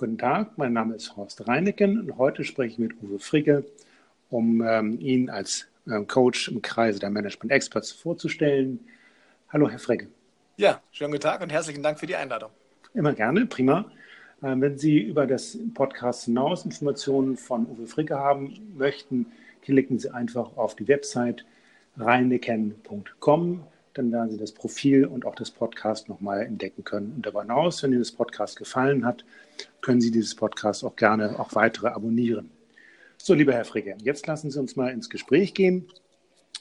Guten Tag, mein Name ist Horst Reineken und heute spreche ich mit Uwe Fricke, um ähm, ihn als ähm, Coach im Kreise der Management Experts vorzustellen. Hallo, Herr Fricke. Ja, schönen guten Tag und herzlichen Dank für die Einladung. Immer gerne, prima. Ähm, wenn Sie über das Podcast hinaus Informationen von Uwe Fricke haben möchten, klicken Sie einfach auf die Website reineken.com dann werden Sie das Profil und auch das Podcast nochmal entdecken können. Und darüber hinaus, wenn Ihnen das Podcast gefallen hat, können Sie dieses Podcast auch gerne auch weitere abonnieren. So, lieber Herr Fricke, jetzt lassen Sie uns mal ins Gespräch gehen.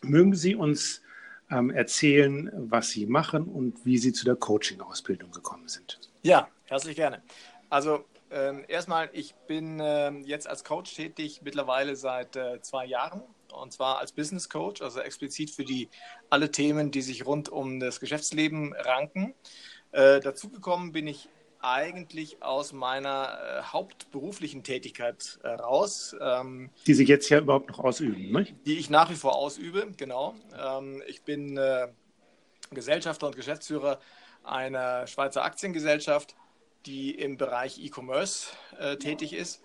Mögen Sie uns ähm, erzählen, was Sie machen und wie Sie zu der Coaching-Ausbildung gekommen sind? Ja, herzlich gerne. Also ähm, erstmal, ich bin ähm, jetzt als Coach tätig mittlerweile seit äh, zwei Jahren und zwar als Business Coach, also explizit für die alle Themen, die sich rund um das Geschäftsleben ranken. Äh, dazugekommen bin ich eigentlich aus meiner äh, hauptberuflichen Tätigkeit äh, raus. Ähm, die Sie jetzt ja überhaupt noch ausüben, ne? Die ich nach wie vor ausübe, genau. Ähm, ich bin äh, Gesellschafter und Geschäftsführer einer Schweizer Aktiengesellschaft, die im Bereich E-Commerce äh, tätig ist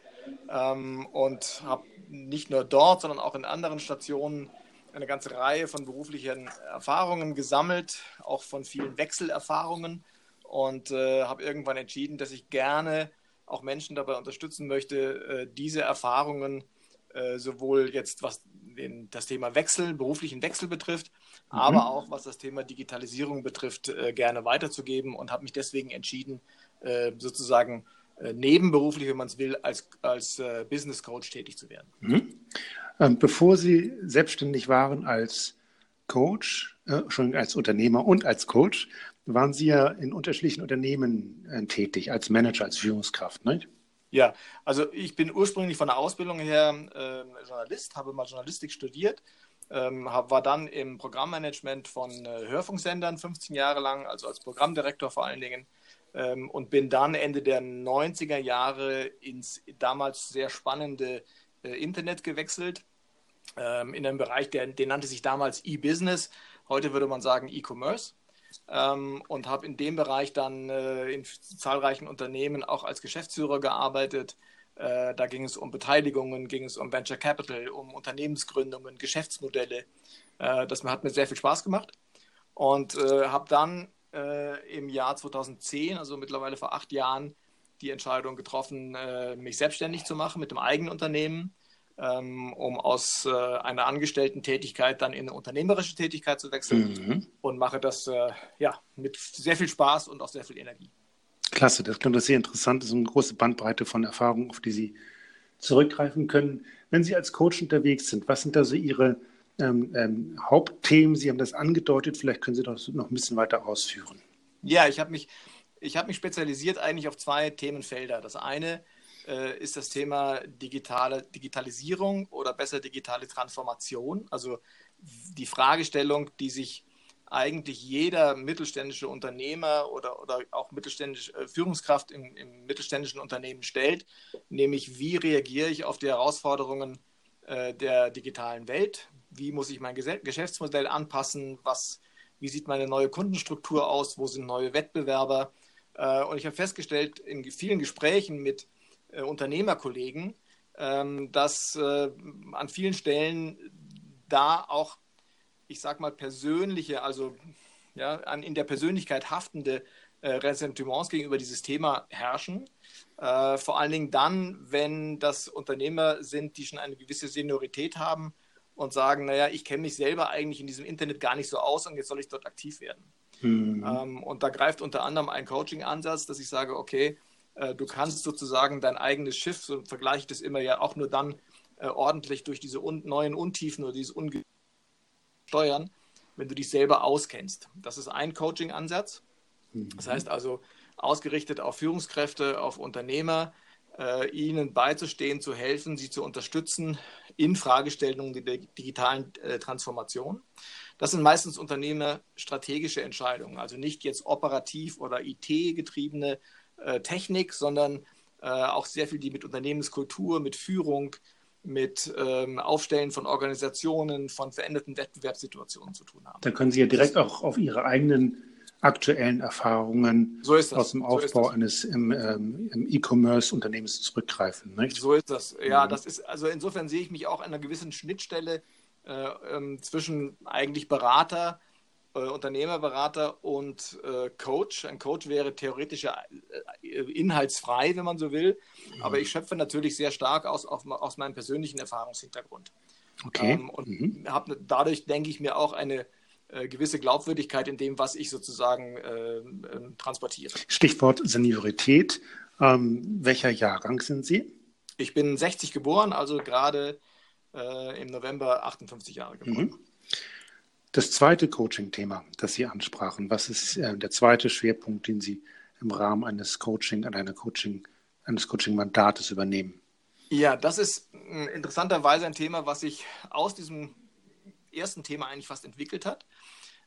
ähm, und habe nicht nur dort, sondern auch in anderen Stationen eine ganze Reihe von beruflichen Erfahrungen gesammelt, auch von vielen Wechselerfahrungen und äh, habe irgendwann entschieden, dass ich gerne auch Menschen dabei unterstützen möchte, äh, diese Erfahrungen äh, sowohl jetzt was den, das Thema Wechsel, beruflichen Wechsel betrifft, mhm. aber auch was das Thema Digitalisierung betrifft, äh, gerne weiterzugeben und habe mich deswegen entschieden, äh, sozusagen äh, nebenberuflich, wenn man es will, als, als äh, Business Coach tätig zu werden. Mhm. Ähm, bevor Sie selbstständig waren als Coach, schon als Unternehmer und als Coach, waren Sie ja in unterschiedlichen Unternehmen tätig, als Manager, als Führungskraft, nicht? Ja, also ich bin ursprünglich von der Ausbildung her äh, Journalist, habe mal Journalistik studiert, ähm, hab, war dann im Programmmanagement von äh, Hörfunksendern 15 Jahre lang, also als Programmdirektor vor allen Dingen ähm, und bin dann Ende der 90er Jahre ins damals sehr spannende äh, Internet gewechselt, ähm, in einem Bereich, der, den nannte sich damals E-Business, heute würde man sagen E-Commerce. Ähm, und habe in dem Bereich dann äh, in zahlreichen Unternehmen auch als Geschäftsführer gearbeitet. Äh, da ging es um Beteiligungen, ging es um Venture Capital, um Unternehmensgründungen, Geschäftsmodelle. Äh, das hat mir sehr viel Spaß gemacht und äh, habe dann äh, im Jahr 2010, also mittlerweile vor acht Jahren, die Entscheidung getroffen, äh, mich selbstständig zu machen mit dem eigenen Unternehmen, ähm, um aus äh, einer Angestellten-Tätigkeit dann in eine unternehmerische Tätigkeit zu wechseln mhm. und mache das äh, ja, mit sehr viel Spaß und auch sehr viel Energie. Klasse, das klingt sehr interessant. Das ist eine große Bandbreite von Erfahrungen, auf die Sie zurückgreifen können. Wenn Sie als Coach unterwegs sind, was sind da so Ihre ähm, ähm, Hauptthemen. Sie haben das angedeutet, vielleicht können Sie das noch ein bisschen weiter ausführen. Ja, ich habe mich, hab mich spezialisiert eigentlich auf zwei Themenfelder. Das eine äh, ist das Thema digitale Digitalisierung oder besser digitale Transformation. Also die Fragestellung, die sich eigentlich jeder mittelständische Unternehmer oder, oder auch mittelständische äh, Führungskraft im, im mittelständischen Unternehmen stellt, nämlich wie reagiere ich auf die Herausforderungen äh, der digitalen Welt? Wie muss ich mein Geschäftsmodell anpassen, was, wie sieht meine neue Kundenstruktur aus, wo sind neue Wettbewerber. Äh, und ich habe festgestellt in vielen Gesprächen mit äh, Unternehmerkollegen, ähm, dass äh, an vielen Stellen da auch, ich sage mal, persönliche, also ja, an, in der Persönlichkeit haftende Ressentiments gegenüber dieses Thema herrschen. Äh, vor allen Dingen dann, wenn das Unternehmer sind, die schon eine gewisse Seniorität haben und sagen, naja, ich kenne mich selber eigentlich in diesem Internet gar nicht so aus und jetzt soll ich dort aktiv werden. Mhm. Ähm, und da greift unter anderem ein Coaching-Ansatz, dass ich sage, okay, äh, du kannst sozusagen dein eigenes Schiff, so vergleiche ich das immer ja auch nur dann äh, ordentlich durch diese un neuen Untiefen oder dieses Unge steuern, wenn du dich selber auskennst. Das ist ein Coaching-Ansatz. Mhm. Das heißt also ausgerichtet auf Führungskräfte, auf Unternehmer, äh, ihnen beizustehen, zu helfen, sie zu unterstützen in Fragestellungen der digitalen äh, Transformation. Das sind meistens unternehmerstrategische Entscheidungen, also nicht jetzt operativ oder IT-getriebene äh, Technik, sondern äh, auch sehr viel, die mit Unternehmenskultur, mit Führung, mit ähm, Aufstellen von Organisationen, von veränderten Wettbewerbssituationen zu tun haben. Da können Sie ja direkt auch auf Ihre eigenen aktuellen Erfahrungen so aus dem Aufbau so eines im, ähm, E-Commerce-Unternehmens zurückgreifen. Nicht? So ist das. Ja, mhm. das ist, also insofern sehe ich mich auch an einer gewissen Schnittstelle äh, ähm, zwischen eigentlich Berater, äh, Unternehmerberater und äh, Coach. Ein Coach wäre theoretisch äh, inhaltsfrei, wenn man so will, mhm. aber ich schöpfe natürlich sehr stark aus, auf, aus meinem persönlichen Erfahrungshintergrund. Okay. Ähm, und mhm. habe dadurch, denke ich mir, auch eine äh, gewisse Glaubwürdigkeit in dem, was ich sozusagen äh, transportiere. Stichwort Seniorität. Ähm, welcher Jahrgang sind Sie? Ich bin 60 geboren, also gerade äh, im November 58 Jahre geboren. Mhm. Das zweite Coaching-Thema, das Sie ansprachen, was ist äh, der zweite Schwerpunkt, den Sie im Rahmen eines Coaching, einer Coaching, eines Coaching-Mandates übernehmen? Ja, das ist interessanterweise ein Thema, was sich aus diesem ersten Thema eigentlich fast entwickelt hat.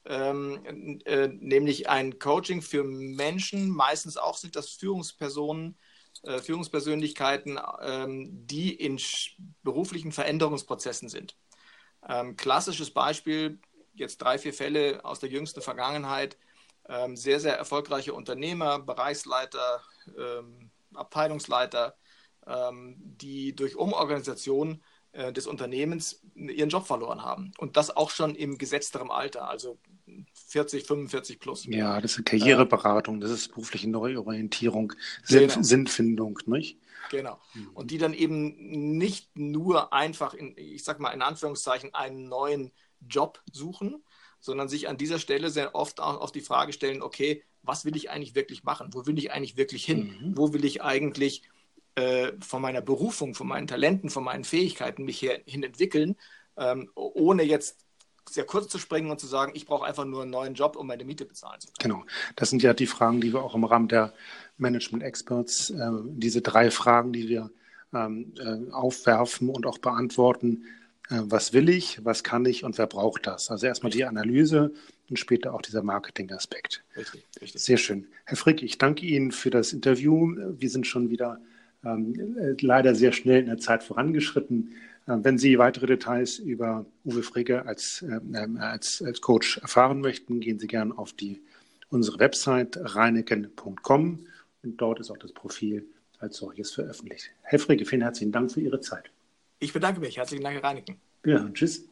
Ähm, äh, nämlich ein Coaching für Menschen, meistens auch sind das Führungspersonen, äh, Führungspersönlichkeiten, ähm, die in beruflichen Veränderungsprozessen sind. Ähm, klassisches Beispiel, jetzt drei, vier Fälle aus der jüngsten Vergangenheit, ähm, sehr, sehr erfolgreiche Unternehmer, Bereichsleiter, ähm, Abteilungsleiter, ähm, die durch Umorganisation äh, des Unternehmens ihren Job verloren haben. Und das auch schon im gesetzterem Alter, also 40, 45 plus. Ja, das ist Karriereberatung, das ist berufliche Neuorientierung, Sinn, genau. Sinnfindung, nicht? Genau. Mhm. Und die dann eben nicht nur einfach, in, ich sag mal in Anführungszeichen, einen neuen Job suchen, sondern sich an dieser Stelle sehr oft auch auf die Frage stellen, okay, was will ich eigentlich wirklich machen? Wo will ich eigentlich wirklich hin? Mhm. Wo will ich eigentlich äh, von meiner Berufung, von meinen Talenten, von meinen Fähigkeiten mich hier, hin entwickeln, ähm, ohne jetzt sehr kurz zu springen und zu sagen, ich brauche einfach nur einen neuen Job, um meine Miete bezahlen zu können. Genau, das sind ja die Fragen, die wir auch im Rahmen der Management Experts, äh, diese drei Fragen, die wir ähm, äh, aufwerfen und auch beantworten. Äh, was will ich, was kann ich und wer braucht das? Also erstmal die Analyse und später auch dieser Marketing-Aspekt. Richtig, richtig. Sehr schön. Herr Frick, ich danke Ihnen für das Interview. Wir sind schon wieder leider sehr schnell in der Zeit vorangeschritten. Äh, wenn Sie weitere Details über Uwe Fricke als, äh, als, als Coach erfahren möchten, gehen Sie gerne auf die, unsere Website reineken.com und dort ist auch das Profil als solches veröffentlicht. Herr Fricke, vielen herzlichen Dank für Ihre Zeit. Ich bedanke mich. Herzlichen Dank, Herr Reineken. Ja, tschüss.